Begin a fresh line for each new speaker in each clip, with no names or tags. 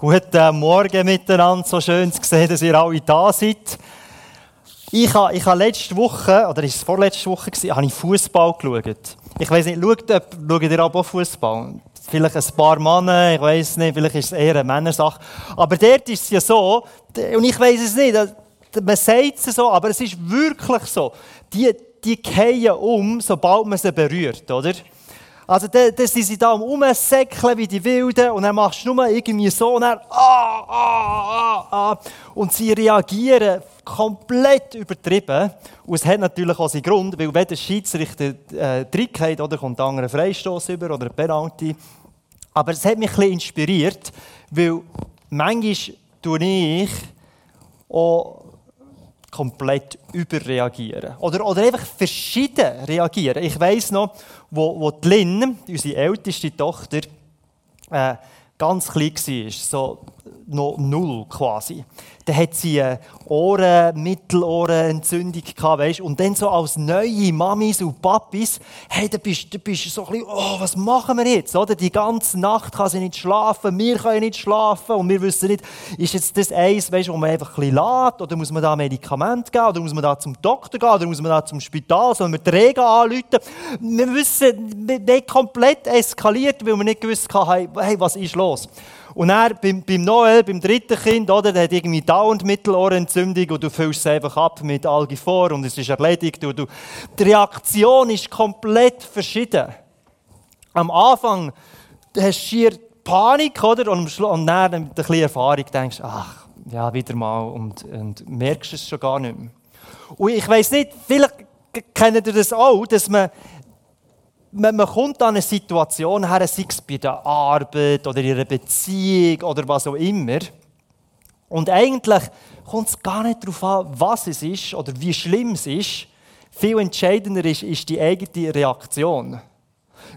Guten Morgen miteinander, so schön zu sehen, dass ihr alle da seid. Ich habe, ich habe letzte Woche, oder ist es vorletzte Woche, gewesen, habe ich Fußball geschaut. Ich weiß nicht, schaut, schaut ihr auch Fußball? Vielleicht ein paar Männer, ich weiß nicht, vielleicht ist es eher eine Männersache. Aber dort ist es ja so, und ich weiß es nicht, man sagt es so, aber es ist wirklich so, die, die fallen um, sobald man sie berührt, oder? Also, dann, dann sind sie da am Umsäckeln wie die Wilden und dann machst du nur irgendwie so und dann, ah, ah, ah, ah. Und sie reagieren komplett übertrieben. Und es hat natürlich auch seinen Grund, weil wenn der Schiedsrichter äh, Trick hat, oder kommt ein anderer Freistoß über oder ein Penalty. Aber es hat mich ein bisschen inspiriert, weil manchmal tue ich auch komplett überreagieren. Oder, oder einfach verschieden reagieren. Ich weiss noch, wo, wo die Lynn, unsere älteste Tochter, äh, ganz klein war, so noch null quasi dann hat sie eine Ohren-, Mittelohrenentzündung gehabt, weißt? Und dann so als neue Mamis und Papis, hey, da bist, da bist so ein bisschen, oh, was machen wir jetzt, oder? Die ganze Nacht kann sie nicht schlafen, wir können nicht schlafen und wir wissen nicht, ist jetzt das eins, weißt, wo man einfach ein bisschen lässt, oder muss man da Medikament geben, oder muss man da zum Doktor gehen, oder muss man da zum Spital, sollen wir Regen anrufen? Wir wissen, nicht komplett eskaliert, weil wir nicht gewusst haben, hey, was ist los? Und er beim, beim Noel, beim dritten Kind, oder, der hat irgendwie dauernd Mittelohrentzündung und du füllst es einfach ab mit Algifor und es ist erledigt. Und du, die Reaktion ist komplett verschieden. Am Anfang hast du schier Panik, oder? Und, und dann mit ein bisschen Erfahrung denkst du, ach, ja, wieder mal und, und merkst es schon gar nicht mehr. Und ich weiß nicht, vielleicht kennt ihr das auch, dass man man, man kommt an eine Situation her, sei es bei der Arbeit oder in einer Beziehung oder was auch immer. Und eigentlich kommt es gar nicht darauf an, was es ist oder wie schlimm es ist. Viel entscheidender ist, ist die eigene Reaktion.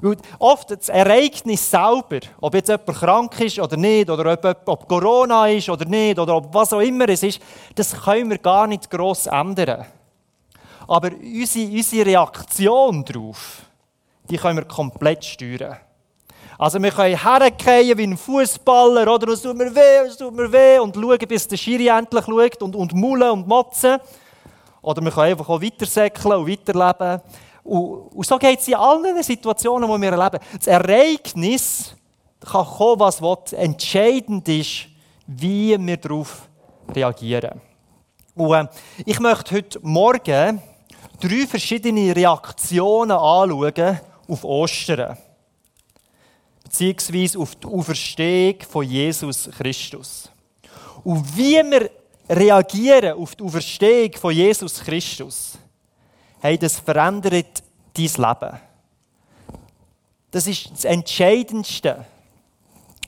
Und oft das Ereignis selber, ob jetzt jemand krank ist oder nicht, oder ob, ob Corona ist oder nicht, oder ob was auch immer es ist, das können wir gar nicht gross ändern. Aber unsere, unsere Reaktion darauf, die können wir komplett steuern. Also wir können hergehen wie ein Fußballer, oder es tut mir weh, es tut mir weh, und schauen, bis der Schiri endlich schaut und, und maulen und motzen. Oder wir können einfach auch weitersäckeln und weiterleben. Und, und so geht es in allen Situationen, die wir erleben. Das Ereignis kann kommen, was will. Entscheidend ist, wie wir darauf reagieren. Und äh, ich möchte heute Morgen drei verschiedene Reaktionen anschauen, auf Ostern. Beziehungsweise auf die Auferstehung von Jesus Christus. Und wie wir reagieren auf die Auferstehung von Jesus Christus, hey, das verändert dein Leben. Das ist das Entscheidendste.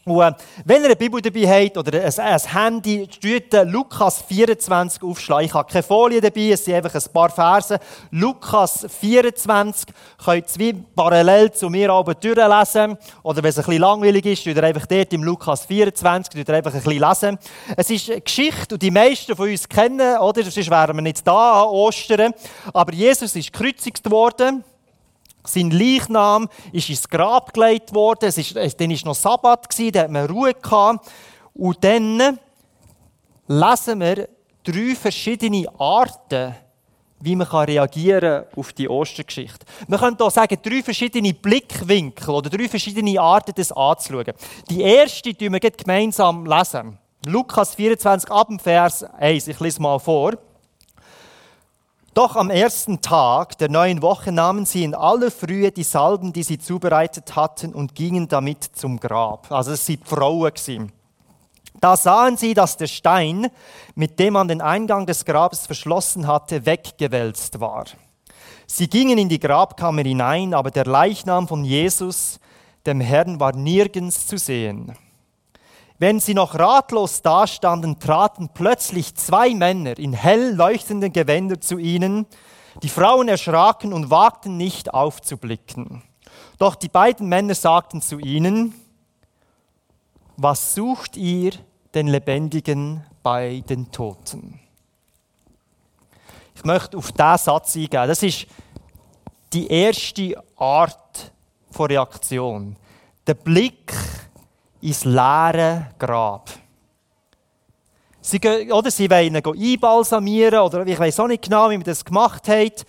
Und, wenn ihr eine Bibel dabei habt oder ein, Handy, tut Lukas 24 aufschlagen. Ich habe keine Folie dabei, es sind einfach ein paar Verse. Lukas 24 könnt ihr parallel zu mir oben durchlesen. Oder wenn es ein bisschen langweilig ist, tut ihr einfach dort im Lukas 24 tut ihr einfach ein bisschen lesen. Es ist eine Geschichte, und die meisten von uns kennen, oder? Sonst wären wir nicht da an Ostern. Aber Jesus ist gekreuzigt worden. Sein Leichnam ist ins Grab gelegt worden. Es ist, dann war noch Sabbat, da hat man Ruhe gehabt. Und dann lesen wir drei verschiedene Arten, wie man reagieren kann auf die Ostergeschichte. Man könnte auch sagen, drei verschiedene Blickwinkel oder drei verschiedene Arten, das anzuschauen. Die erste tun wir gemeinsam lesen. Lukas 24, ab Vers 1. Ich lese mal vor. Doch am ersten Tag der neuen Woche nahmen sie in aller Frühe die Salben, die sie zubereitet hatten, und gingen damit zum Grab. Also es waren Frauen. Da sahen sie, dass der Stein, mit dem man den Eingang des Grabes verschlossen hatte, weggewälzt war. Sie gingen in die Grabkammer hinein, aber der Leichnam von Jesus, dem Herrn, war nirgends zu sehen. Wenn sie noch ratlos dastanden, traten plötzlich zwei Männer in hell leuchtenden Gewändern zu ihnen. Die Frauen erschraken und wagten nicht aufzublicken. Doch die beiden Männer sagten zu ihnen, was sucht ihr den Lebendigen bei den Toten? Ich möchte auf diesen Satz eingehen. Das ist die erste Art von Reaktion. Der Blick ins leere Grab. Sie, gehen, oder sie wollen ihn einbalsamieren oder ich weiß auch nicht genau, wie man das gemacht hat.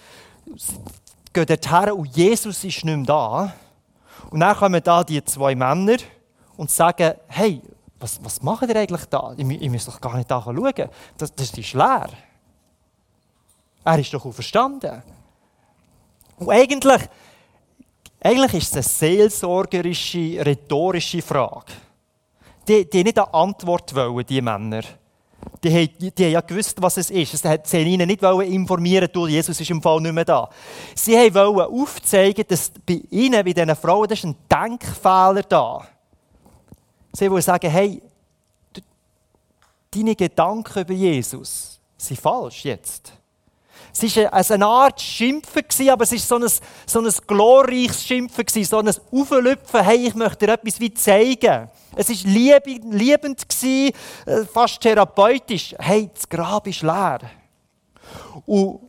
Sie gehen dorthin und Jesus ist nicht mehr da. Und dann kommen da die zwei Männer und sagen, hey, was, was macht ihr eigentlich da? Ich, ich muss doch gar nicht da schauen. Das, das ist leer. Er ist doch verstanden. Und eigentlich, eigentlich ist es eine seelsorgerische, rhetorische Frage. Die, die nicht eine Antwort wollen, die Männer. Die, die, die haben ja gewusst, was es ist. Sie haben ihnen nicht informieren du, Jesus ist im Fall nicht mehr da. Sie wollten aufzeigen, dass bei ihnen, bei diesen Frauen, das ist ein Denkfehler da. Sie wollen sagen, hey, deine Gedanken über Jesus sind falsch jetzt. Es war eine Art Schimpfen, aber es war so ein, so ein glorreiches Schimpfen, so ein Auflüpfen, hey, ich möchte dir etwas wie zeigen. Es war liebend, äh, fast therapeutisch. Hey, das Grab ist leer. Und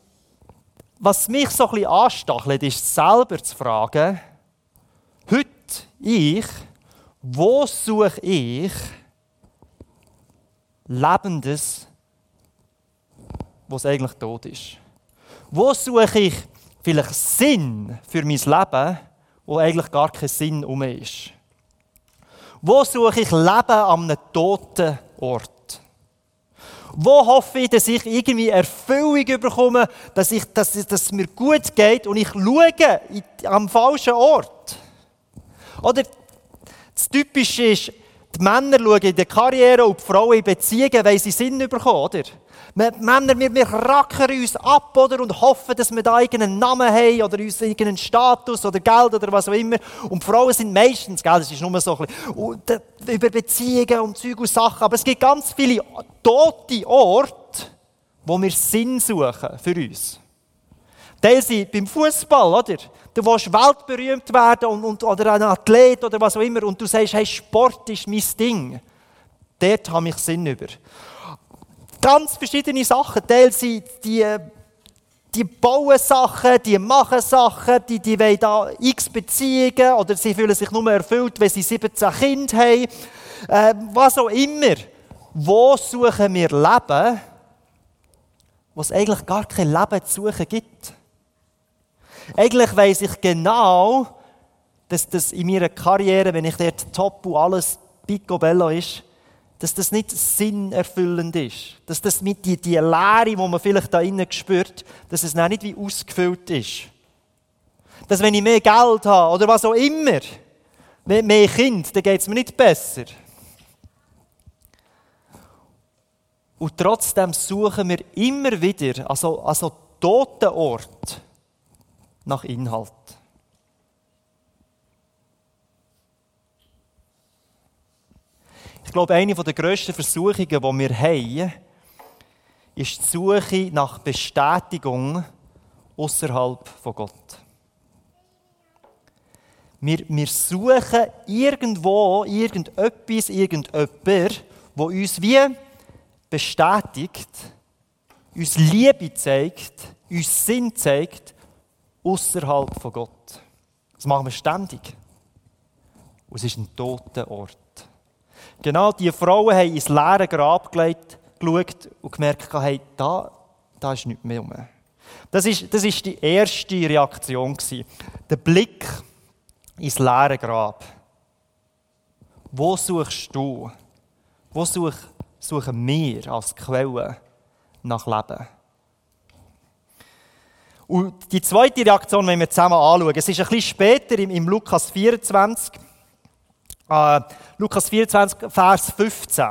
was mich so ein bisschen anstachelt, ist selber zu fragen, heute ich, wo suche ich Lebendes, was eigentlich tot ist? Wo suche ich vielleicht Sinn für mein Leben, wo eigentlich gar kein Sinn um ist? Wo suche ich Leben an einem toten Ort? Wo hoffe ich, dass ich irgendwie Erfüllung bekomme, dass, ich, dass, dass es mir gut geht und ich schaue am falschen Ort? Oder das Typische ist, die Männer schauen in der Karriere und die Frauen in Beziehungen, weil sie Sinn bekommen, oder? Wir Männer, wir, wir rackern uns ab oder, und hoffen, dass wir da irgendeinen Namen haben oder uns irgendeinen Status oder Geld oder was auch immer. Und Frauen sind meistens, gell, das ist nur so ein bisschen, über Beziehungen und Zeug und Sachen. Aber es gibt ganz viele tote Orte, wo wir Sinn suchen für uns. Teil sind beim Fußball, oder? Du willst weltberühmt werden und, und, oder ein Athlet oder was auch immer und du sagst, hey, Sport ist mein Ding. Dort habe ich Sinn über. Ganz verschiedene Sachen. Teil sind die, die bauen Sachen, die machen Sachen, die, die wollen da x Beziehungen oder sie fühlen sich nur erfüllt, wenn sie 17 Kinder haben. Äh, was auch immer. Wo suchen wir Leben, wo es eigentlich gar kein Leben zu suchen gibt? Eigentlich weiss ich genau, dass das in meiner Karriere, wenn ich dort top und alles picobello ist, dass das nicht sinnerfüllend ist. Dass das mit die, die Leere, die man vielleicht da innen spürt, dass es nicht wie ausgefüllt ist. Dass wenn ich mehr Geld habe oder was auch immer, mehr, mehr Kind, dann geht es mir nicht besser. Und trotzdem suchen wir immer wieder, also, also toten Ort, nach Inhalt. Ich glaube, eine der grössten Versuchungen, die wir haben, ist die Suche nach Bestätigung außerhalb von Gott. Wir, wir suchen irgendwo irgendetwas, irgendjemand, wo uns wie bestätigt, uns Liebe zeigt, uns Sinn zeigt, außerhalb von Gott. Das machen wir ständig. Und es ist ein toter Ort. Genau diese Frauen haben ins leere Grab gelegt, geschaut und gemerkt, hey, da, da ist nichts mehr rum. Das ist, das ist die erste Reaktion. Gewesen. Der Blick ins leere Grab. Wo suchst du? Wo such, suchen wir als Quelle nach Leben? Und die zweite Reaktion, wenn wir zusammen anschauen, es ist ein bisschen später im, im Lukas 24, äh, Lukas 24, Vers 15.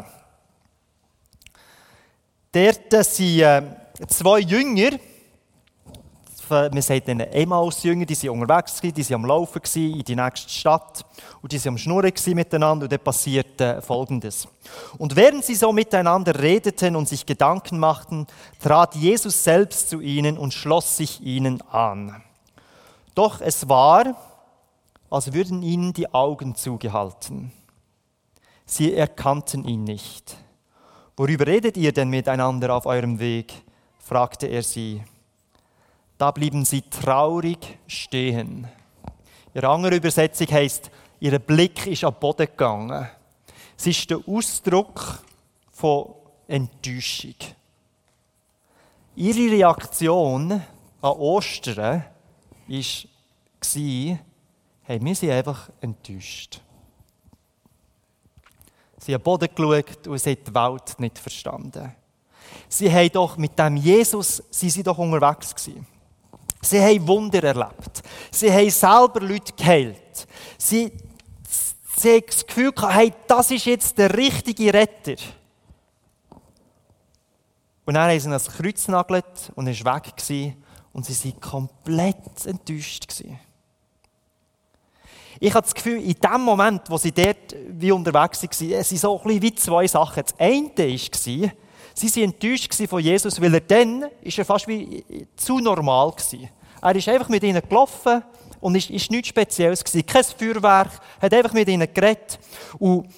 Dort sind äh, zwei Jünger, man sagt ihnen Emmaus-Jünger, die waren unterwegs, die waren am Laufen in die nächste Stadt und die waren am Schnurren miteinander und dann passierte Folgendes. Und während sie so miteinander redeten und sich Gedanken machten, trat Jesus selbst zu ihnen und schloss sich ihnen an. Doch es war, als würden ihnen die Augen zugehalten. Sie erkannten ihn nicht. Worüber redet ihr denn miteinander auf eurem Weg? fragte er sie. Da blieben sie traurig stehen. Ihre andere Übersetzung heißt, ihr Blick ist am Boden gegangen. Es ist der Ausdruck von Enttäuschung. Ihre Reaktion an Ostern war, hey, wir sind einfach enttäuscht. Sie haben Boden geschaut und sie haben die Welt nicht verstanden. Sie haben doch mit dem Jesus, sie sind doch unterwegs gewesen. Sie haben Wunder erlebt. Sie haben selber Leute geheilt. Sie, sie haben das Gefühl gehabt, hey, das ist jetzt der richtige Retter. Und dann haben sie ihn ans Kreuz genagelt und er war weg. Gewesen, und sie waren komplett enttäuscht. Gewesen. Ich habe das Gefühl, in dem Moment, wo sie dort wie unterwegs waren, es sind so ein wie zwei Sachen. Das eine war, sie waren enttäuscht von Jesus, weil er dann ist er fast wie zu normal war. Er ist einfach mit ihnen gelaufen und ist, ist nichts Spezielles gewesen. Kein Feuerwerk, hat einfach mit ihnen geredet. Und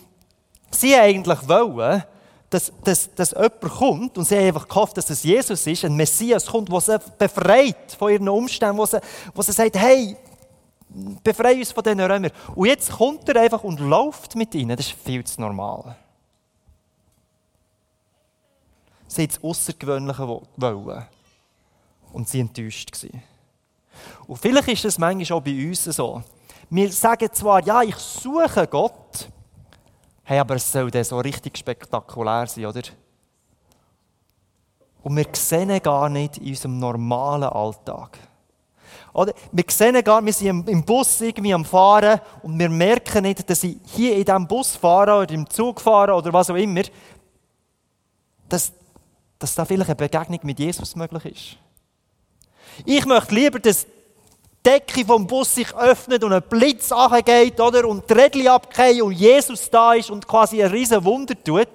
sie eigentlich wollen, dass, dass, dass jemand kommt und sie haben einfach gehofft, dass es Jesus ist, ein Messias kommt, der sie befreit von ihren Umständen, wo sie, wo sie sagt, hey, befreie uns von diesen Römern. Und jetzt kommt er einfach und läuft mit ihnen. Das ist viel zu normal. Sie haben das Außergewöhnliche wollen. Und sie enttäuscht gewesen. Und vielleicht ist das manchmal auch bei uns so. Wir sagen zwar, ja, ich suche Gott, hey, aber es soll dann so richtig spektakulär sein, oder? Und wir sehen gar nicht in unserem normalen Alltag. Oder? Wir sehen gar, wir sind im Bus irgendwie am Fahren und wir merken nicht, dass ich hier in diesem Bus fahre oder im Zug fahre oder was auch immer, dass, dass da vielleicht eine Begegnung mit Jesus möglich ist. Ich möchte lieber, dass die Decke vom Bus sich öffnet und ein Blitz angeht, oder? Und die Rädchen abgehen und Jesus da ist und quasi ein riesen Wunder tut.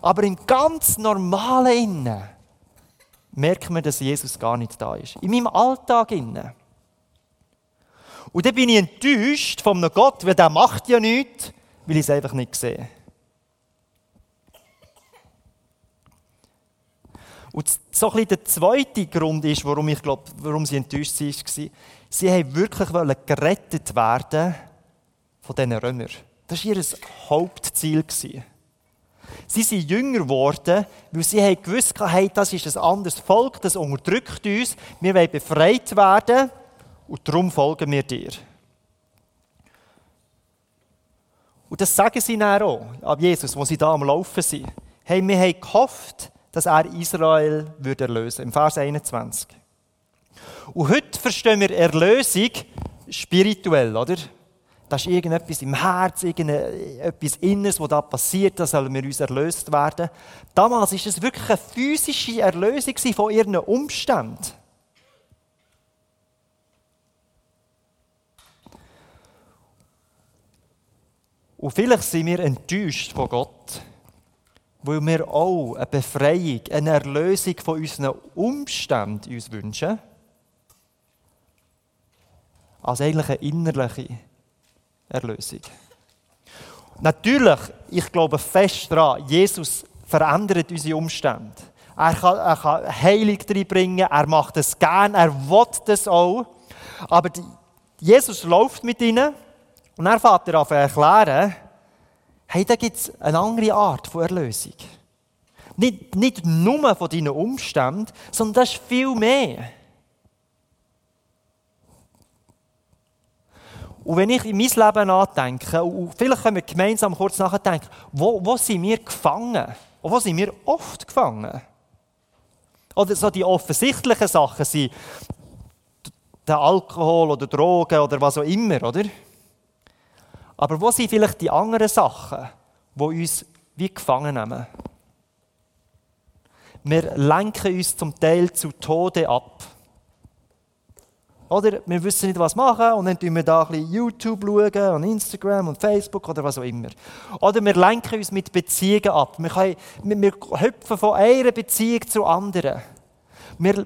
Aber im ganz normalen Innen merkt man, dass Jesus gar nicht da ist. In meinem Alltag innen. Und dann bin ich enttäuscht von einem Gott, weil der macht ja nichts, weil ich es einfach nicht sehe. Und so ein bisschen der zweite Grund ist, warum ich glaube, warum sie enttäuscht war, sie haben wirklich gerettet werden von diesen Römern. Das war ihr Hauptziel. Sie sind jünger geworden, weil sie haben gewusst, hey, das ist ein anderes Volk, das unterdrückt uns, wir wollen befreit werden und darum folgen wir dir. Und das sagen sie dann auch ab Jesus, wo sie da am Laufen sind. Hey, wir haben gehofft, dass er Israel würde erlösen Im Vers 21. Und heute verstehen wir Erlösung spirituell, oder? Das ist irgendetwas im Herz, irgendetwas Inneres, was da passiert, da sollen wir uns erlöst werden. Damals war es wirklich eine physische Erlösung von ihren Umständen. Und vielleicht sind wir enttäuscht von Gott, weil wir auch eine Befreiung, eine Erlösung von unseren Umständen uns wünschen, als eigentlich eine innerliche Erlösung. Natürlich, ich glaube fest daran, Jesus verändert unsere Umstände. Er kann, er kann Heilung reinbringen, er macht es gern, er will das auch. Aber die, Jesus läuft mit ihnen und dann fährt er an erklären, hey, da gibt es eine andere Art von Erlösung. Nicht, nicht nur von deinen Umständen, sondern das ist viel mehr. Und wenn ich in mein Leben nachdenke, und vielleicht können wir gemeinsam kurz nachdenken, wo, wo sind wir gefangen? Und wo sind wir oft gefangen? Oder so die offensichtlichen Sachen sind der Alkohol oder Drogen oder was auch immer, oder? Aber wo sind vielleicht die anderen Sachen, die uns wie gefangen nehmen? Wir lenken uns zum Teil zu Tode ab. Oder wir wissen nicht, was machen und dann schauen wir da ein bisschen YouTube schauen und Instagram und Facebook oder was auch immer. Oder wir lenken uns mit Beziehungen ab. Wir, können, wir, wir hüpfen von einer Beziehung zur anderen. Wir,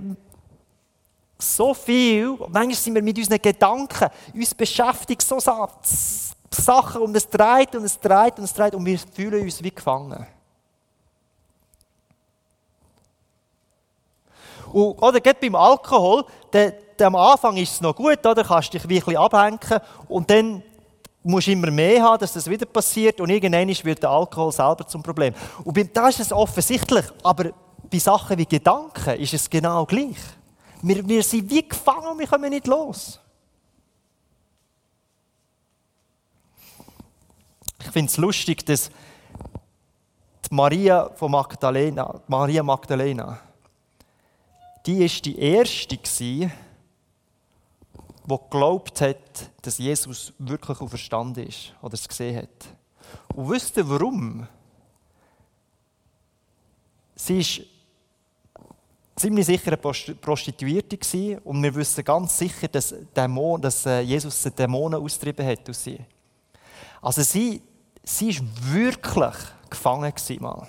so viel, manchmal sind wir mit unseren Gedanken, uns beschäftigt so Sachen und es dreht und es dreht und es dreht und wir fühlen uns wie gefangen. Und, oder geht beim Alkohol, der, der, am Anfang ist es noch gut, oder? kannst dich wirklich abhängen und dann musst immer mehr haben, dass das wieder passiert und irgendwann wird der Alkohol selber zum Problem. Und da ist es offensichtlich, aber bei Sachen wie Gedanken ist es genau gleich. Wir, wir sind wie gefangen und wir kommen nicht los. Ich finde es lustig, dass die Maria von Magdalena, Maria Magdalena, die ist die erste die geglaubt hat, dass Jesus wirklich auferstanden ist oder es gesehen hat. Und wisst warum? Sie war ziemlich sicher eine Prostituierte und wir wissen ganz sicher, dass, Dämon, dass äh, Jesus Dämonen austrieben hat aus sie. Also sie, sie war wirklich gefangen mal.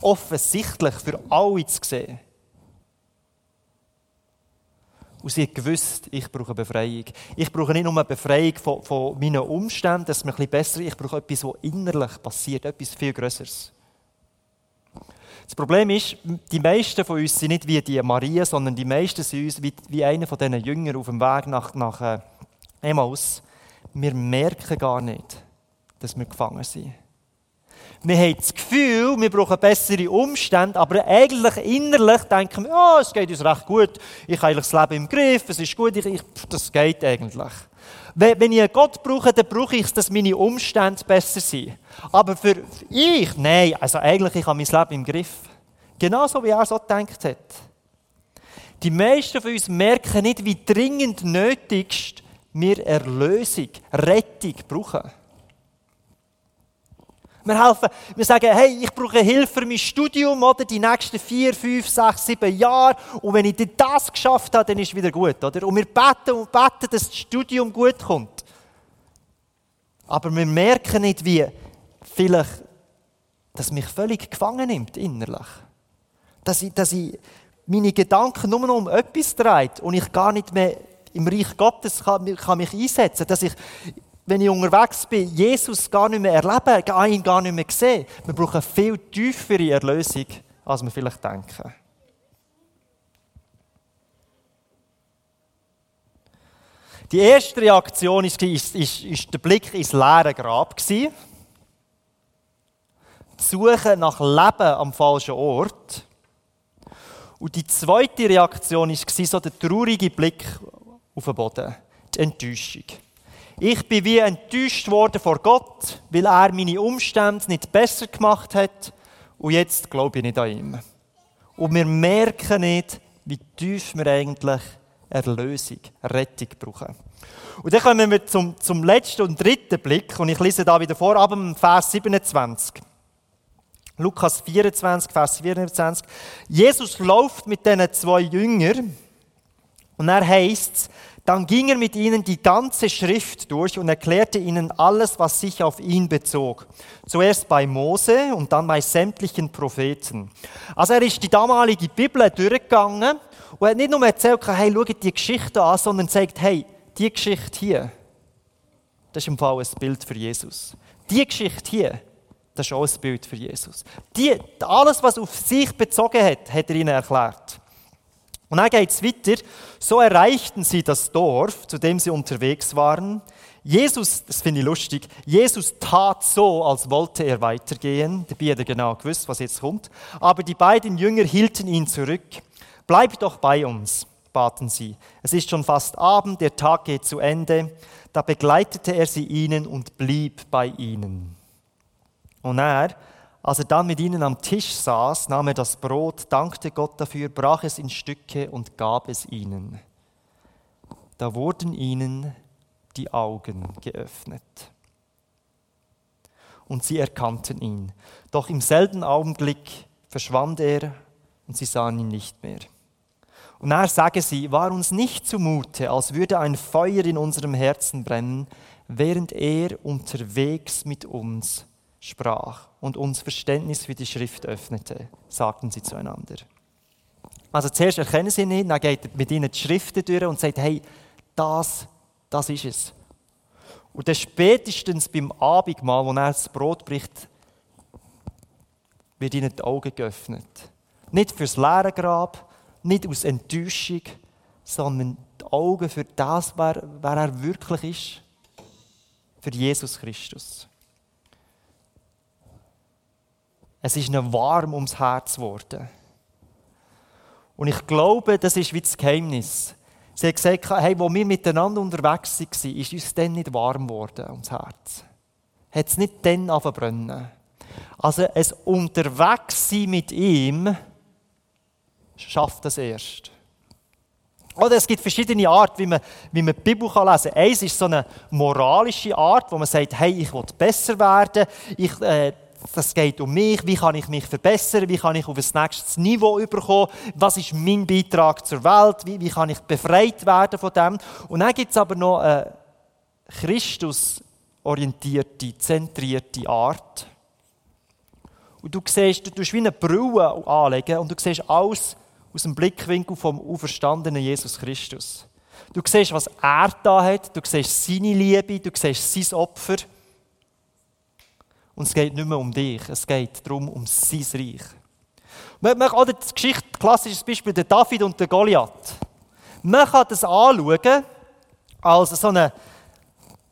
Offensichtlich für alle zu sehen. Und sie hat gewusst, ich brauche Befreiung. Ich brauche nicht nur eine Befreiung von, von meinen Umständen, dass mir ein bisschen besser Ich brauche etwas, was innerlich passiert, etwas viel Größeres. Das Problem ist, die meisten von uns sind nicht wie die Maria, sondern die meisten sind uns wie, wie einer von diesen Jüngern auf dem Weg nach, nach äh, Emmaus. Wir merken gar nicht, dass wir gefangen sind. Wir haben das Gefühl, wir brauchen bessere Umstände, aber eigentlich innerlich denken wir, oh, es geht uns recht gut, ich habe eigentlich das Leben im Griff, es ist gut, ich, ich, das geht eigentlich. Wenn ich Gott brauche, dann brauche ich es, dass meine Umstände besser sind. Aber für ich, nein, also eigentlich ich habe mein Leben im Griff. Genauso wie er so gedacht hat. Die meisten von uns merken nicht, wie dringend nötigst wir Erlösung, Rettung brauchen. Wir helfen, wir sagen, hey, ich brauche Hilfe für mein Studium, oder? Die nächsten vier, fünf, sechs, sieben Jahre. Und wenn ich das geschafft habe, dann ist es wieder gut, oder? Und wir beten und beten, dass das Studium gut kommt. Aber wir merken nicht, wie vielleicht, dass mich völlig gefangen nimmt, innerlich. Dass ich, dass ich meine Gedanken nur noch um etwas dreht und ich gar nicht mehr im Reich Gottes kann, kann mich einsetzen. Dass ich wenn ich unterwegs bin, Jesus gar nicht mehr erleben, ihn gar nicht mehr sehen. Wir brauchen eine viel tiefere Erlösung, als wir vielleicht denken. Die erste Reaktion ist, ist, ist, ist der Blick ins leere Grab. Die Suche nach Leben am falschen Ort. Und die zweite Reaktion war so der traurige Blick auf den Boden, die Enttäuschung. Ich bin wie enttäuscht worden vor Gott, weil er meine Umstände nicht besser gemacht hat. Und jetzt glaube ich nicht an ihn. Und wir merken nicht, wie tief wir eigentlich Erlösung, Rettung brauchen. Und dann kommen wir zum, zum letzten und dritten Blick. Und ich lese da wieder vor, ab dem Vers 27. Lukas 24, Vers 24. Jesus läuft mit diesen zwei Jüngern. Und er heißt dann ging er mit ihnen die ganze Schrift durch und erklärte ihnen alles, was sich auf ihn bezog. Zuerst bei Mose und dann bei sämtlichen Propheten. Also er ist die damalige Bibel durchgegangen und hat nicht nur erzählt, hey, schaut die Geschichte an, sondern sagt, hey, die Geschichte hier, das ist im Fall ein Bild für Jesus. Die Geschichte hier, das ist auch ein Bild für Jesus. Die, alles, was auf sich bezogen hat, hat er ihnen erklärt. Und dann geht es weiter. So erreichten sie das Dorf, zu dem sie unterwegs waren. Jesus, das finde ich lustig, Jesus tat so, als wollte er weitergehen. Dabei hat er genau gewusst, was jetzt kommt. Aber die beiden Jünger hielten ihn zurück. Bleib doch bei uns, baten sie. Es ist schon fast Abend, der Tag geht zu Ende. Da begleitete er sie ihnen und blieb bei ihnen. Und er als er dann mit ihnen am Tisch saß, nahm er das Brot, dankte Gott dafür, brach es in Stücke und gab es ihnen. Da wurden ihnen die Augen geöffnet. Und sie erkannten ihn. Doch im selben Augenblick verschwand er und sie sahen ihn nicht mehr. Und er sage sie, war uns nicht zumute, als würde ein Feuer in unserem Herzen brennen, während er unterwegs mit uns sprach und uns Verständnis für die Schrift öffnete, sagten sie zueinander. Also zuerst erkennen sie ihn dann geht er mit ihnen die Schriften durch und sagt, hey, das, das ist es. Und dann spätestens beim Abendmahl, wo er das Brot bricht, wird ihnen die Augen geöffnet. Nicht fürs leere Grab, nicht aus Enttäuschung, sondern die Augen für das, wer, wer er wirklich ist. für Jesus Christus. Es ist ihnen warm ums Herz geworden. Und ich glaube, das ist wie das Geheimnis. Sie hat gesagt, hey, wo wir miteinander unterwegs waren, ist uns dann nicht warm geworden ums Herz. Hat es nicht dann brennen. Also ein Unterwegssein mit ihm schafft das erst. Oder es gibt verschiedene Arten, wie man, wie man die Bibel lesen kann. Eins ist so eine moralische Art, wo man sagt, hey, ich will besser werden, ich, äh, das geht um mich, wie kann ich mich verbessern, wie kann ich auf ein nächstes Niveau überkommen, was ist mein Beitrag zur Welt, wie, wie kann ich befreit werden von dem. Und dann gibt es aber noch eine Christus-orientierte, zentrierte Art. Und du siehst, du tust wie eine Brille anlegen und du siehst alles aus dem Blickwinkel vom auferstandenen Jesus Christus. Du siehst, was er da hat, du siehst seine Liebe, du siehst sein Opfer. Und es geht nicht mehr um dich, es geht darum, um sein Reich. Man, man, oder die Geschichte, klassisches Beispiel, der David und der Goliath. Man kann das anschauen als so eine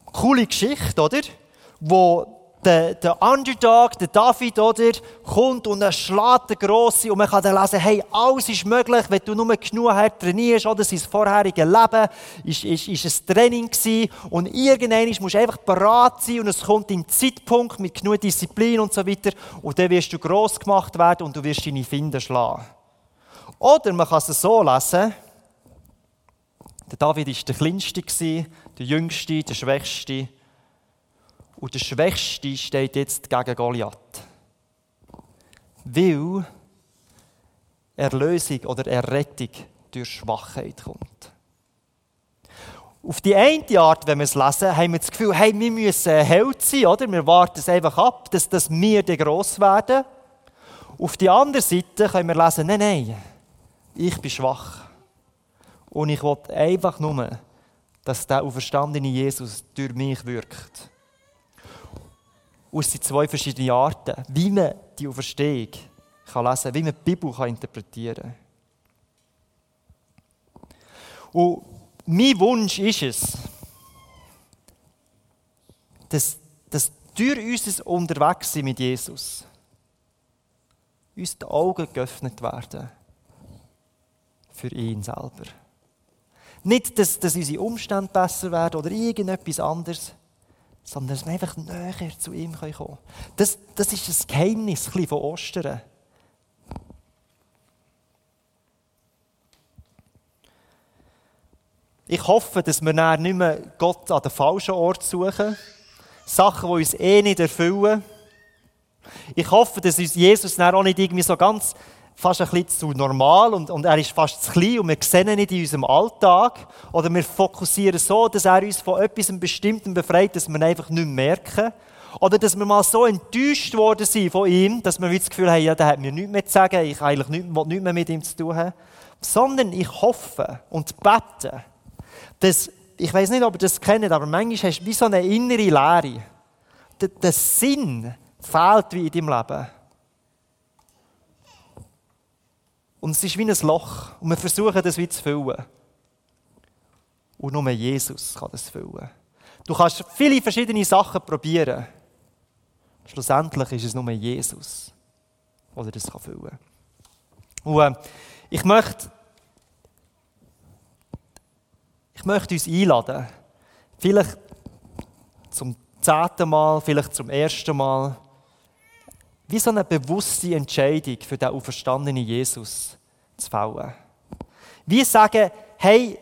coole Geschichte, oder? Wo der, der Underdog, der David, oder, kommt und er schlägt den Grossen und man kann dann lesen, hey, alles ist möglich, wenn du nur genug hart trainierst, oder sein vorheriges Leben ist, ist, ist ein Training gewesen und irgendwann musst du einfach bereit sein und es kommt in Zeitpunkt mit genug Disziplin und so weiter und dann wirst du gross gemacht werden und du wirst deine Finden schlagen. Oder man kann es so lesen, der David war der Kleinste, der Jüngste, der Schwächste. Und der Schwächste steht jetzt gegen Goliath. Weil Erlösung oder Errettung durch Schwachheit kommt. Auf die eine Art, wenn wir es lesen, haben wir das Gefühl, hey, wir müssen Held sein, oder? Wir warten es einfach ab, dass, dass wir dann gross werden. Auf die andere Seite können wir lesen, nein, nein, ich bin schwach. Und ich will einfach nur, dass der auferstandene Jesus durch mich wirkt. Und es zwei verschiedene Arten, wie man die Auferstehung kann lesen kann, wie man die Bibel kann interpretieren kann. Und mein Wunsch ist es, dass, dass durch unser Unterwegssein mit Jesus uns die Augen geöffnet werden für ihn selber. Nicht, dass, dass unsere Umstände besser werden oder irgendetwas anderes, sondern dass wir einfach näher zu ihm kommen können. Das, das ist das Geheimnis von Ostern. Ich hoffe, dass wir dann nicht mehr Gott an den falschen Ort suchen. Sachen, die uns eh nicht erfüllen. Ich hoffe, dass uns Jesus dann auch nicht irgendwie so ganz fast ein bisschen zu normal und, und er ist fast zu klein und wir sehen ihn nicht in unserem Alltag. Oder wir fokussieren so, dass er uns von etwas Bestimmten befreit, dass wir einfach nicht merken. Oder dass wir mal so enttäuscht worden sind von ihm, dass wir das Gefühl haben, ja, der hat mir nichts mehr zu sagen, ich eigentlich nichts, nichts mehr mit ihm zu tun haben. Sondern ich hoffe und bete, dass, ich weiß nicht, ob ihr das kennt, aber manchmal hast du wie so eine innere Leere. Der, der Sinn fehlt wie in deinem Leben. Und es ist wie ein Loch. Und wir versuchen, das wieder zu füllen. Und nur Jesus kann das füllen. Du kannst viele verschiedene Sachen probieren. Schlussendlich ist es nur Jesus, der das füllen kann. Und äh, ich möchte, ich möchte uns einladen, vielleicht zum zehnten Mal, vielleicht zum ersten Mal, wie so eine bewusste Entscheidung für den auferstandenen Jesus zu fällen. Wie sagen, hey,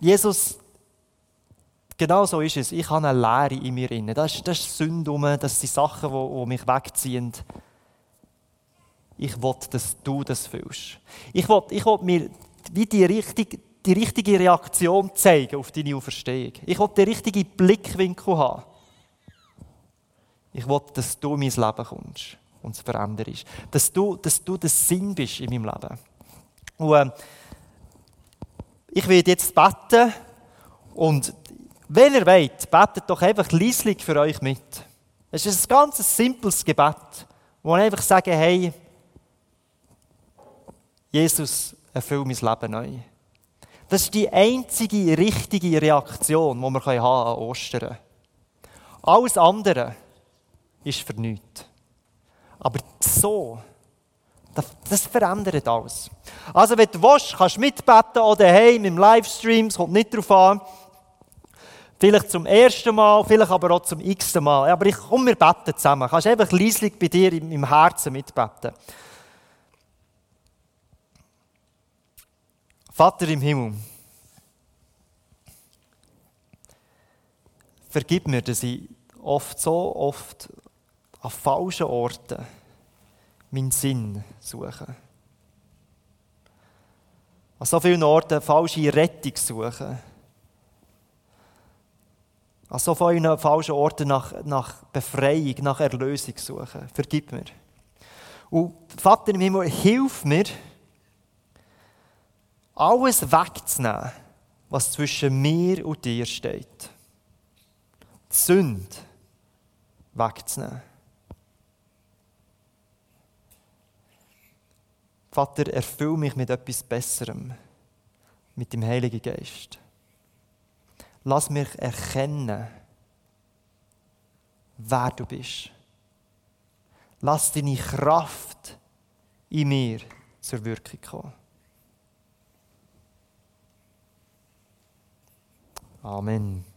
Jesus, genau so ist es. Ich habe eine Leere in mir. Drin. Das ist, das ist Sünde, das sind Sachen, die, mich wegziehen. Ich will, dass du das fühlst. Ich will, ich will mir wie die richtige, die richtige Reaktion zeigen auf deine Auferstehung. Ich will den richtigen Blickwinkel haben. Ich will, dass du in mein Leben kommst und es veränderst. Dass du, dass du der Sinn bist in meinem Leben. Und, äh, ich werde jetzt beten und wenn ihr wollt, betet doch einfach leislich für euch mit. Es ist ein ganz simples Gebet, wo ich einfach sage, hey, Jesus, erfüll mein Leben neu. Das ist die einzige richtige Reaktion, die wir haben an Ostern. Alles andere ist für nichts. Aber so, das, das verändert alles. Also, wenn du willst, kannst du mitbeten oder heim im Livestream, es kommt nicht darauf an. Vielleicht zum ersten Mal, vielleicht aber auch zum x-ten Mal. Aber ich komme, wir beten zusammen. Kannst einfach leislich bei dir im Herzen mitbeten. Vater im Himmel, vergib mir, dass ich oft so oft an falschen Orten meinen Sinn suche. An so vielen Orten falsche Rettung suche. An so vielen falschen Orten nach, nach Befreiung, nach Erlösung suche. Vergib mir. Und Vater im Himmel, hilf mir, alles wegzunehmen, was zwischen mir und dir steht. Die Sünde wegzunehmen. Vater, erfüll mich mit etwas Besserem, mit dem Heiligen Geist. Lass mich erkennen, wer du bist. Lass deine Kraft in mir zur Wirkung kommen. Amen.